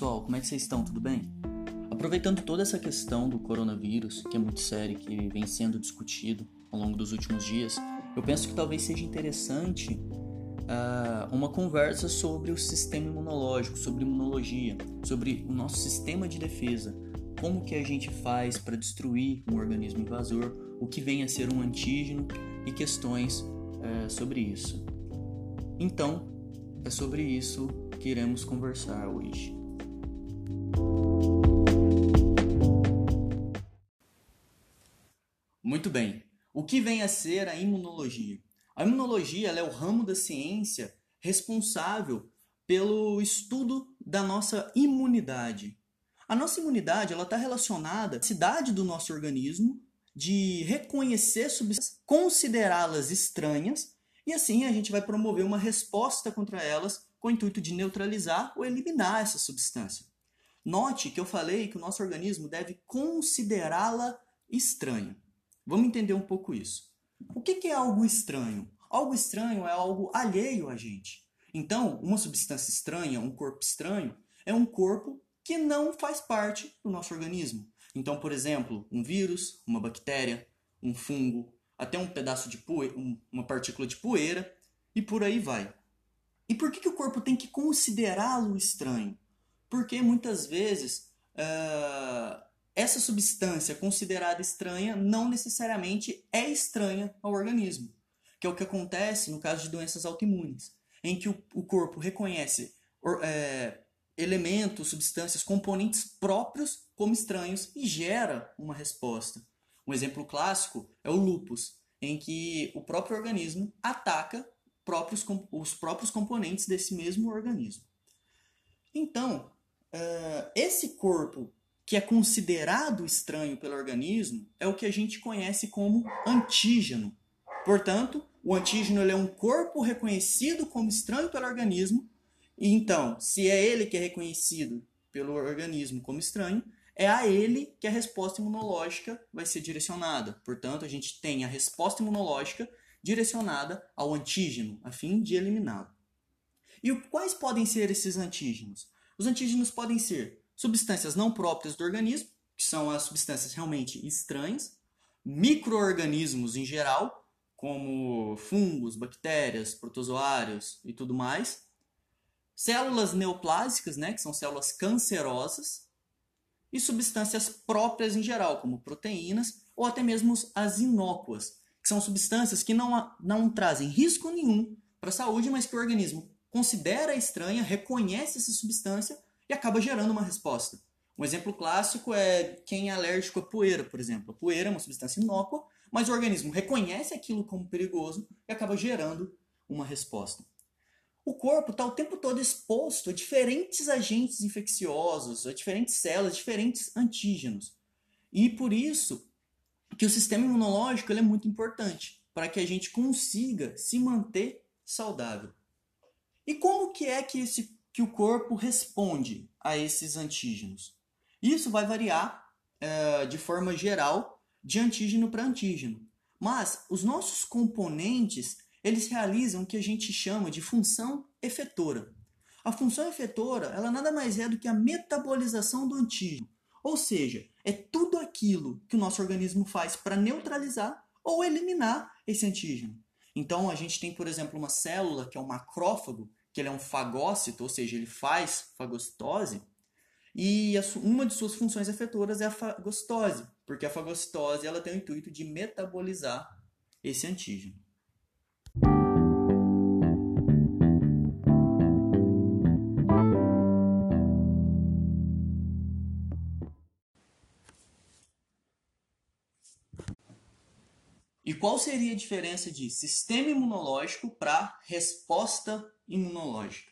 pessoal, como é que vocês estão? Tudo bem? Aproveitando toda essa questão do coronavírus, que é muito séria, que vem sendo discutido ao longo dos últimos dias, eu penso que talvez seja interessante uh, uma conversa sobre o sistema imunológico, sobre imunologia, sobre o nosso sistema de defesa, como que a gente faz para destruir um organismo invasor, o que vem a ser um antígeno e questões uh, sobre isso. Então, é sobre isso que iremos conversar hoje. Muito bem. O que vem a ser a imunologia? A imunologia é o ramo da ciência responsável pelo estudo da nossa imunidade. A nossa imunidade está relacionada à cidade do nosso organismo de reconhecer substâncias, considerá-las estranhas, e assim a gente vai promover uma resposta contra elas com o intuito de neutralizar ou eliminar essa substância. Note que eu falei que o nosso organismo deve considerá-la estranha. Vamos entender um pouco isso. O que é algo estranho? Algo estranho é algo alheio a gente. Então, uma substância estranha, um corpo estranho, é um corpo que não faz parte do nosso organismo. Então, por exemplo, um vírus, uma bactéria, um fungo, até um pedaço de poeira, uma partícula de poeira e por aí vai. E por que, que o corpo tem que considerá-lo estranho? Porque muitas vezes uh, essa substância considerada estranha não necessariamente é estranha ao organismo, que é o que acontece no caso de doenças autoimunes, em que o, o corpo reconhece é, elementos, substâncias, componentes próprios como estranhos e gera uma resposta. Um exemplo clássico é o lupus, em que o próprio organismo ataca próprios, os próprios componentes desse mesmo organismo. Então, uh, esse corpo que é considerado estranho pelo organismo é o que a gente conhece como antígeno. Portanto, o antígeno é um corpo reconhecido como estranho pelo organismo, e então, se é ele que é reconhecido pelo organismo como estranho, é a ele que a resposta imunológica vai ser direcionada. Portanto, a gente tem a resposta imunológica direcionada ao antígeno, a fim de eliminá-lo. E quais podem ser esses antígenos? Os antígenos podem ser substâncias não próprias do organismo, que são as substâncias realmente estranhas, microorganismos em geral, como fungos, bactérias, protozoários e tudo mais, células neoplásicas, né, que são células cancerosas, e substâncias próprias em geral, como proteínas ou até mesmo as inócuas, que são substâncias que não, não trazem risco nenhum para a saúde, mas que o organismo considera estranha, reconhece essa substância e acaba gerando uma resposta. Um exemplo clássico é quem é alérgico à poeira, por exemplo. A poeira é uma substância inócua, mas o organismo reconhece aquilo como perigoso e acaba gerando uma resposta. O corpo está o tempo todo exposto a diferentes agentes infecciosos, a diferentes células, diferentes antígenos. E por isso que o sistema imunológico é muito importante para que a gente consiga se manter saudável. E como que é que, esse, que o corpo responde a esses antígenos? Isso vai variar é, de forma geral de antígeno para antígeno. Mas os nossos componentes eles realizam o que a gente chama de função efetora. A função efetora ela nada mais é do que a metabolização do antígeno. Ou seja, é tudo aquilo que o nosso organismo faz para neutralizar ou eliminar esse antígeno. Então, a gente tem, por exemplo, uma célula que é um macrófago, que ele é um fagócito, ou seja, ele faz fagocitose, e uma de suas funções efetoras é a fagocitose, porque a fagocitose ela tem o intuito de metabolizar esse antígeno. Qual seria a diferença de sistema imunológico para resposta imunológica?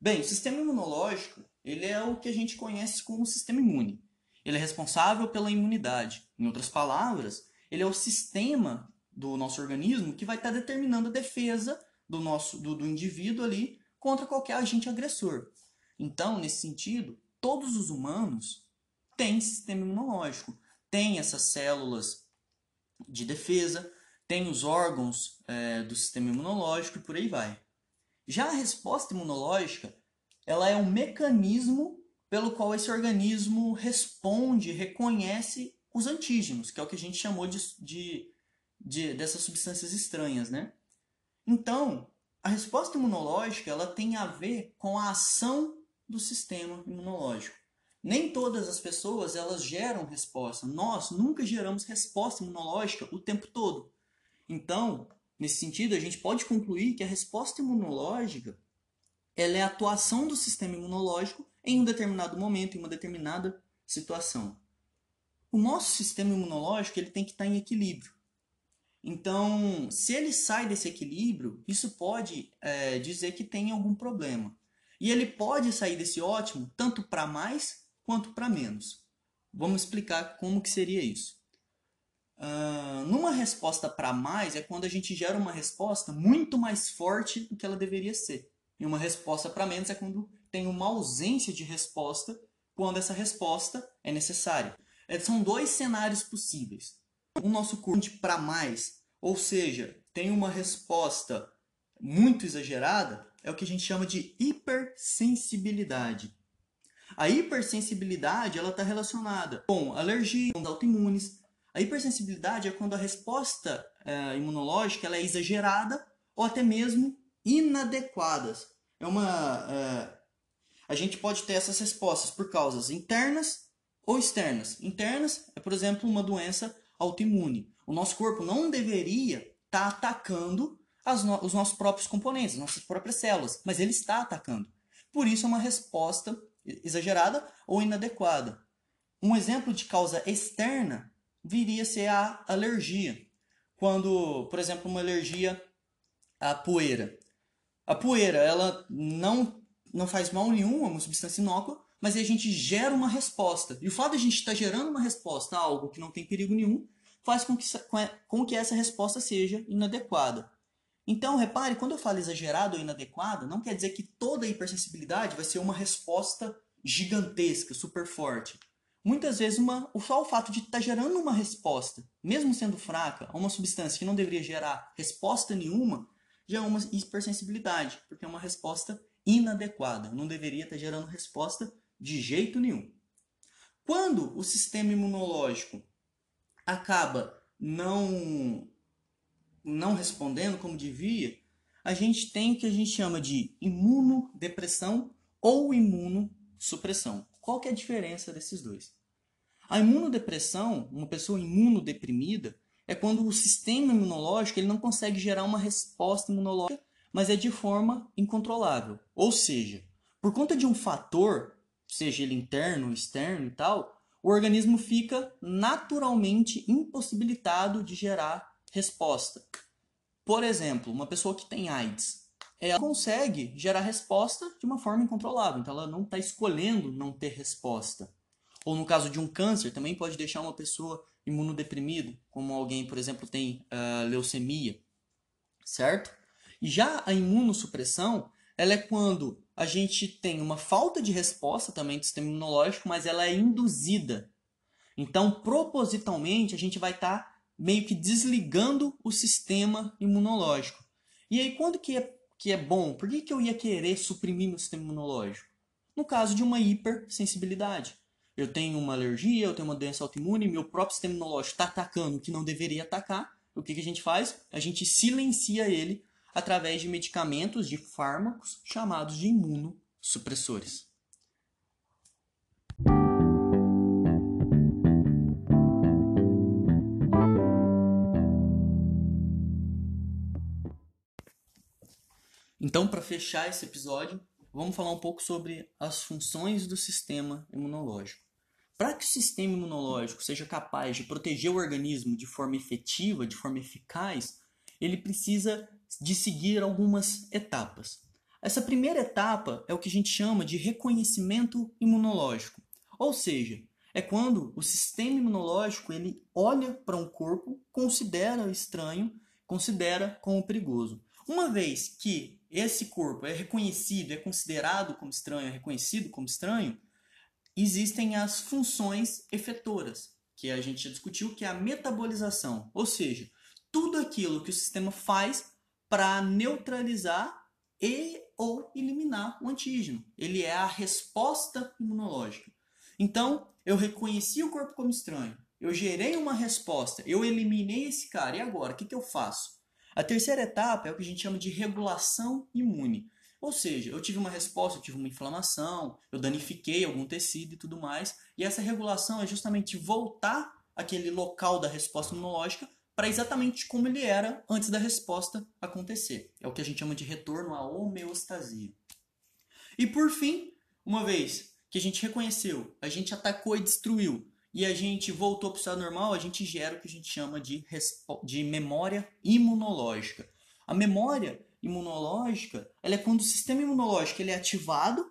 Bem, o sistema imunológico ele é o que a gente conhece como sistema imune. Ele é responsável pela imunidade. Em outras palavras, ele é o sistema do nosso organismo que vai estar determinando a defesa do nosso do, do indivíduo ali contra qualquer agente agressor. Então, nesse sentido, todos os humanos têm sistema imunológico, têm essas células de defesa, tem os órgãos é, do sistema imunológico e por aí vai. Já a resposta imunológica, ela é um mecanismo pelo qual esse organismo responde, reconhece os antígenos, que é o que a gente chamou de, de, de dessas substâncias estranhas, né? Então, a resposta imunológica ela tem a ver com a ação do sistema imunológico. Nem todas as pessoas elas geram resposta. Nós nunca geramos resposta imunológica o tempo todo. Então, nesse sentido, a gente pode concluir que a resposta imunológica ela é a atuação do sistema imunológico em um determinado momento, em uma determinada situação. O nosso sistema imunológico ele tem que estar em equilíbrio. Então, se ele sai desse equilíbrio, isso pode é, dizer que tem algum problema. E ele pode sair desse ótimo tanto para mais quanto para menos. Vamos explicar como que seria isso. Uh, numa resposta para mais é quando a gente gera uma resposta muito mais forte do que ela deveria ser. E uma resposta para menos é quando tem uma ausência de resposta quando essa resposta é necessária. É, são dois cenários possíveis o nosso corpo para mais, ou seja, tem uma resposta muito exagerada, é o que a gente chama de hipersensibilidade. A hipersensibilidade ela está relacionada com alergia, com autoimunes. A hipersensibilidade é quando a resposta é, imunológica ela é exagerada ou até mesmo inadequadas. É uma, é, a gente pode ter essas respostas por causas internas ou externas. Internas é, por exemplo, uma doença autoimune. O nosso corpo não deveria estar tá atacando no os nossos próprios componentes, nossas próprias células, mas ele está atacando. Por isso é uma resposta exagerada ou inadequada. Um exemplo de causa externa viria a ser a alergia. Quando, por exemplo, uma alergia à poeira. A poeira, ela não, não faz mal nenhum, é uma substância inócua, mas a gente gera uma resposta. E o fato de a gente estar tá gerando uma resposta a algo que não tem perigo nenhum faz com que, com que essa resposta seja inadequada. Então, repare, quando eu falo exagerado ou inadequado, não quer dizer que toda hipersensibilidade vai ser uma resposta gigantesca, super forte. Muitas vezes, uma, só o fato de estar tá gerando uma resposta, mesmo sendo fraca, a uma substância que não deveria gerar resposta nenhuma, já é uma hipersensibilidade, porque é uma resposta inadequada. Não deveria estar tá gerando resposta de jeito nenhum. Quando o sistema imunológico acaba não não respondendo como devia, a gente tem o que a gente chama de imunodepressão ou imunossupressão. Qual que é a diferença desses dois? A imunodepressão, uma pessoa imunodeprimida, é quando o sistema imunológico ele não consegue gerar uma resposta imunológica, mas é de forma incontrolável. Ou seja, por conta de um fator seja ele interno externo e tal, o organismo fica naturalmente impossibilitado de gerar resposta. Por exemplo, uma pessoa que tem AIDS, ela consegue gerar resposta de uma forma incontrolável, então ela não está escolhendo não ter resposta. Ou no caso de um câncer, também pode deixar uma pessoa imunodeprimida, como alguém, por exemplo, tem uh, leucemia, certo? E já a imunossupressão, ela é quando a gente tem uma falta de resposta também do sistema imunológico, mas ela é induzida. Então, propositalmente, a gente vai estar tá meio que desligando o sistema imunológico. E aí, quando que é, que é bom? Por que, que eu ia querer suprimir meu sistema imunológico? No caso de uma hipersensibilidade. Eu tenho uma alergia, eu tenho uma doença autoimune, meu próprio sistema imunológico está atacando o que não deveria atacar. O que, que a gente faz? A gente silencia ele através de medicamentos, de fármacos chamados de imunossupressores. Então, para fechar esse episódio, vamos falar um pouco sobre as funções do sistema imunológico. Para que o sistema imunológico seja capaz de proteger o organismo de forma efetiva, de forma eficaz, ele precisa de seguir algumas etapas. Essa primeira etapa é o que a gente chama de reconhecimento imunológico, ou seja, é quando o sistema imunológico ele olha para um corpo, considera estranho, considera como perigoso. Uma vez que esse corpo é reconhecido, é considerado como estranho, é reconhecido como estranho, existem as funções efetoras, que a gente já discutiu, que é a metabolização, ou seja, tudo aquilo que o sistema faz para neutralizar e ou eliminar o antígeno. Ele é a resposta imunológica. Então, eu reconheci o corpo como estranho, eu gerei uma resposta, eu eliminei esse cara, e agora? O que, que eu faço? A terceira etapa é o que a gente chama de regulação imune. Ou seja, eu tive uma resposta, eu tive uma inflamação, eu danifiquei algum tecido e tudo mais, e essa regulação é justamente voltar aquele local da resposta imunológica para exatamente como ele era antes da resposta acontecer. É o que a gente chama de retorno à homeostasia. E por fim, uma vez que a gente reconheceu, a gente atacou e destruiu, e a gente voltou para o estado normal, a gente gera o que a gente chama de, de memória imunológica. A memória imunológica ela é quando o sistema imunológico ele é ativado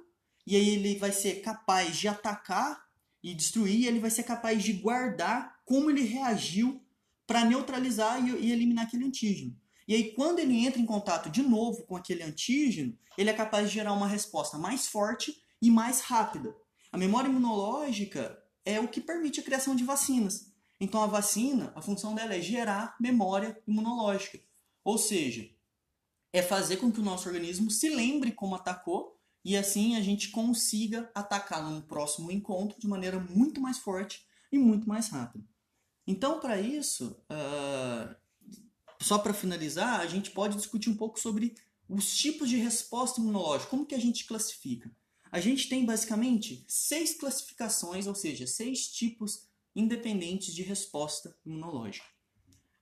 e aí ele vai ser capaz de atacar e destruir, e ele vai ser capaz de guardar como ele reagiu para neutralizar e, e eliminar aquele antígeno. E aí, quando ele entra em contato de novo com aquele antígeno, ele é capaz de gerar uma resposta mais forte e mais rápida. A memória imunológica é o que permite a criação de vacinas. Então, a vacina, a função dela é gerar memória imunológica. Ou seja, é fazer com que o nosso organismo se lembre como atacou e assim a gente consiga atacar num próximo encontro de maneira muito mais forte e muito mais rápida. Então, para isso, uh, só para finalizar, a gente pode discutir um pouco sobre os tipos de resposta imunológica, como que a gente classifica. A gente tem basicamente seis classificações, ou seja, seis tipos independentes de resposta imunológica.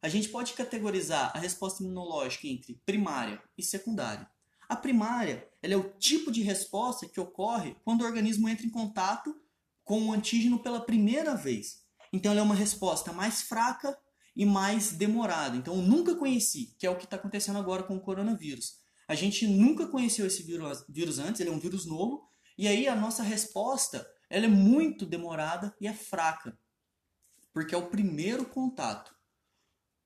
A gente pode categorizar a resposta imunológica entre primária e secundária. A primária ela é o tipo de resposta que ocorre quando o organismo entra em contato com o antígeno pela primeira vez. Então ela é uma resposta mais fraca e mais demorada. Então nunca conheci, que é o que está acontecendo agora com o coronavírus. A gente nunca conheceu esse vírus antes, ele é um vírus novo, e aí a nossa resposta ela é muito demorada e é fraca, porque é o primeiro contato.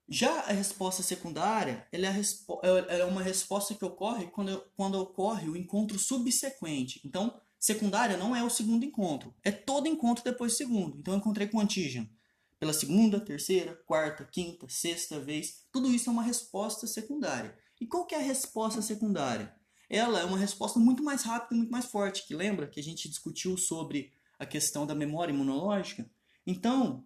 Já a resposta secundária ela é, respo ela é uma resposta que ocorre quando, quando ocorre o encontro subsequente. Então, secundária não é o segundo encontro, é todo encontro depois do segundo. Então, eu encontrei com o antígeno pela segunda, terceira, quarta, quinta, sexta vez. Tudo isso é uma resposta secundária. E qual que é a resposta secundária? Ela é uma resposta muito mais rápida e muito mais forte, que lembra que a gente discutiu sobre a questão da memória imunológica? Então,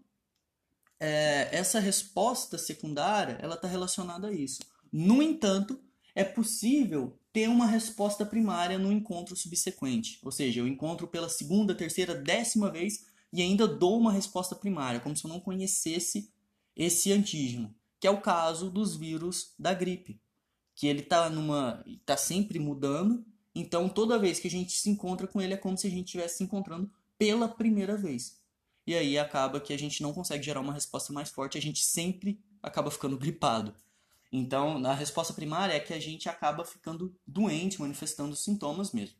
é, essa resposta secundária ela está relacionada a isso. No entanto, é possível ter uma resposta primária no encontro subsequente, ou seja, eu encontro pela segunda, terceira, décima vez e ainda dou uma resposta primária, como se eu não conhecesse esse antígeno, que é o caso dos vírus da gripe que ele tá numa tá sempre mudando. Então toda vez que a gente se encontra com ele é como se a gente estivesse se encontrando pela primeira vez. E aí acaba que a gente não consegue gerar uma resposta mais forte, a gente sempre acaba ficando gripado. Então, a resposta primária é que a gente acaba ficando doente, manifestando sintomas mesmo.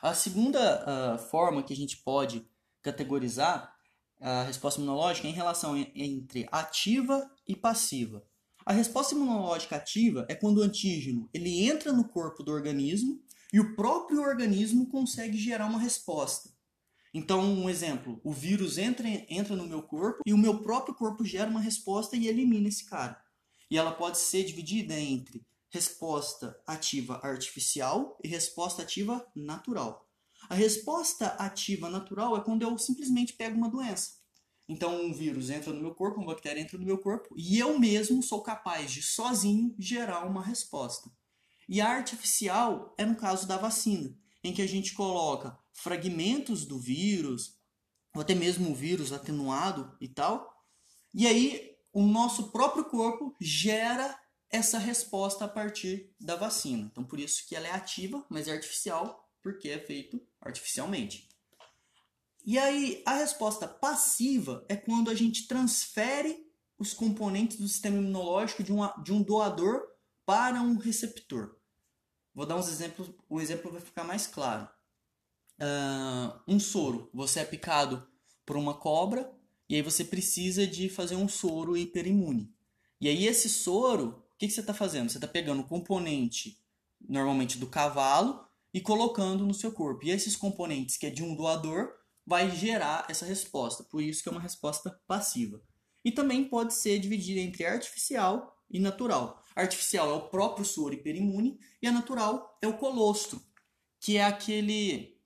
A segunda uh, forma que a gente pode categorizar a resposta imunológica é em relação entre ativa e passiva. A resposta imunológica ativa é quando o antígeno ele entra no corpo do organismo e o próprio organismo consegue gerar uma resposta. Então, um exemplo, o vírus entra, entra no meu corpo e o meu próprio corpo gera uma resposta e elimina esse cara. E ela pode ser dividida entre resposta ativa artificial e resposta ativa natural. A resposta ativa natural é quando eu simplesmente pego uma doença. Então, um vírus entra no meu corpo, uma bactéria entra no meu corpo, e eu mesmo sou capaz de sozinho gerar uma resposta. E a artificial é no caso da vacina, em que a gente coloca fragmentos do vírus, ou até mesmo o vírus atenuado e tal, e aí o nosso próprio corpo gera essa resposta a partir da vacina. Então, por isso que ela é ativa, mas é artificial, porque é feito artificialmente. E aí, a resposta passiva é quando a gente transfere os componentes do sistema imunológico de, uma, de um doador para um receptor. Vou dar uns exemplos, o exemplo vai ficar mais claro. Uh, um soro, você é picado por uma cobra e aí você precisa de fazer um soro hiperimune. E aí esse soro, o que, que você está fazendo? Você está pegando o componente, normalmente do cavalo, e colocando no seu corpo. E esses componentes que é de um doador, vai gerar essa resposta. Por isso que é uma resposta passiva. E também pode ser dividida entre artificial e natural. artificial é o próprio soro hiperimune e a natural é o colostro, que é aquele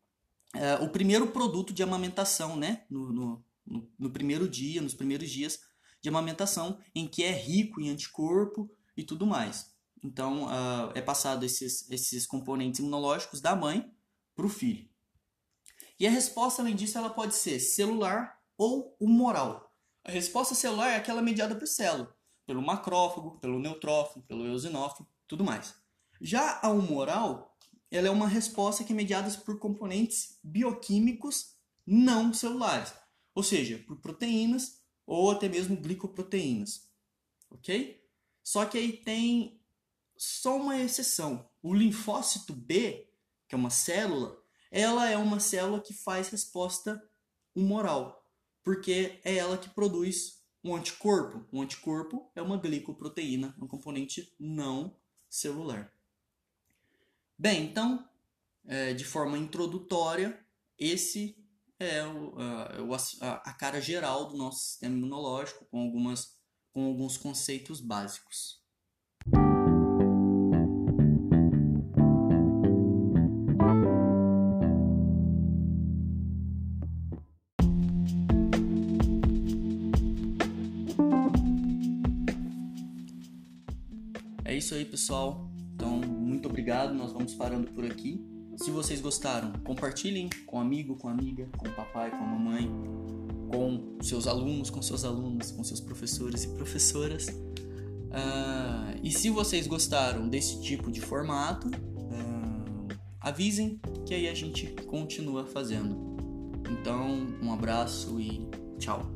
é, o primeiro produto de amamentação, né? No, no, no, no, primeiro dia, nos primeiros dias de amamentação, em que é rico em anticorpo e tudo mais. Então, uh, é passado esses, esses componentes imunológicos da mãe para o filho. E a resposta, além disso, ela pode ser celular ou humoral. A resposta celular é aquela mediada por célula, pelo macrófago, pelo neutrófilo, pelo eosinófilo, tudo mais. Já a humoral, ela é uma resposta que é mediada por componentes bioquímicos não celulares, ou seja, por proteínas ou até mesmo glicoproteínas, ok? Só que aí tem só uma exceção. O linfócito B, que é uma célula, ela é uma célula que faz resposta humoral, porque é ela que produz um anticorpo. Um anticorpo é uma glicoproteína, um componente não celular. Bem, então, é, de forma introdutória, esse é a, cara geral do nosso sistema imunológico, com, algumas, com alguns conceitos básicos. É isso aí, pessoal. Então, muito obrigado. Nós vamos parando por aqui. Se vocês gostaram, compartilhem com amigo, com amiga, com papai, com mamãe, com seus alunos, com seus alunos, com seus professores e professoras. Uh, e se vocês gostaram desse tipo de formato, uh, avisem que aí a gente continua fazendo. Então, um abraço e tchau.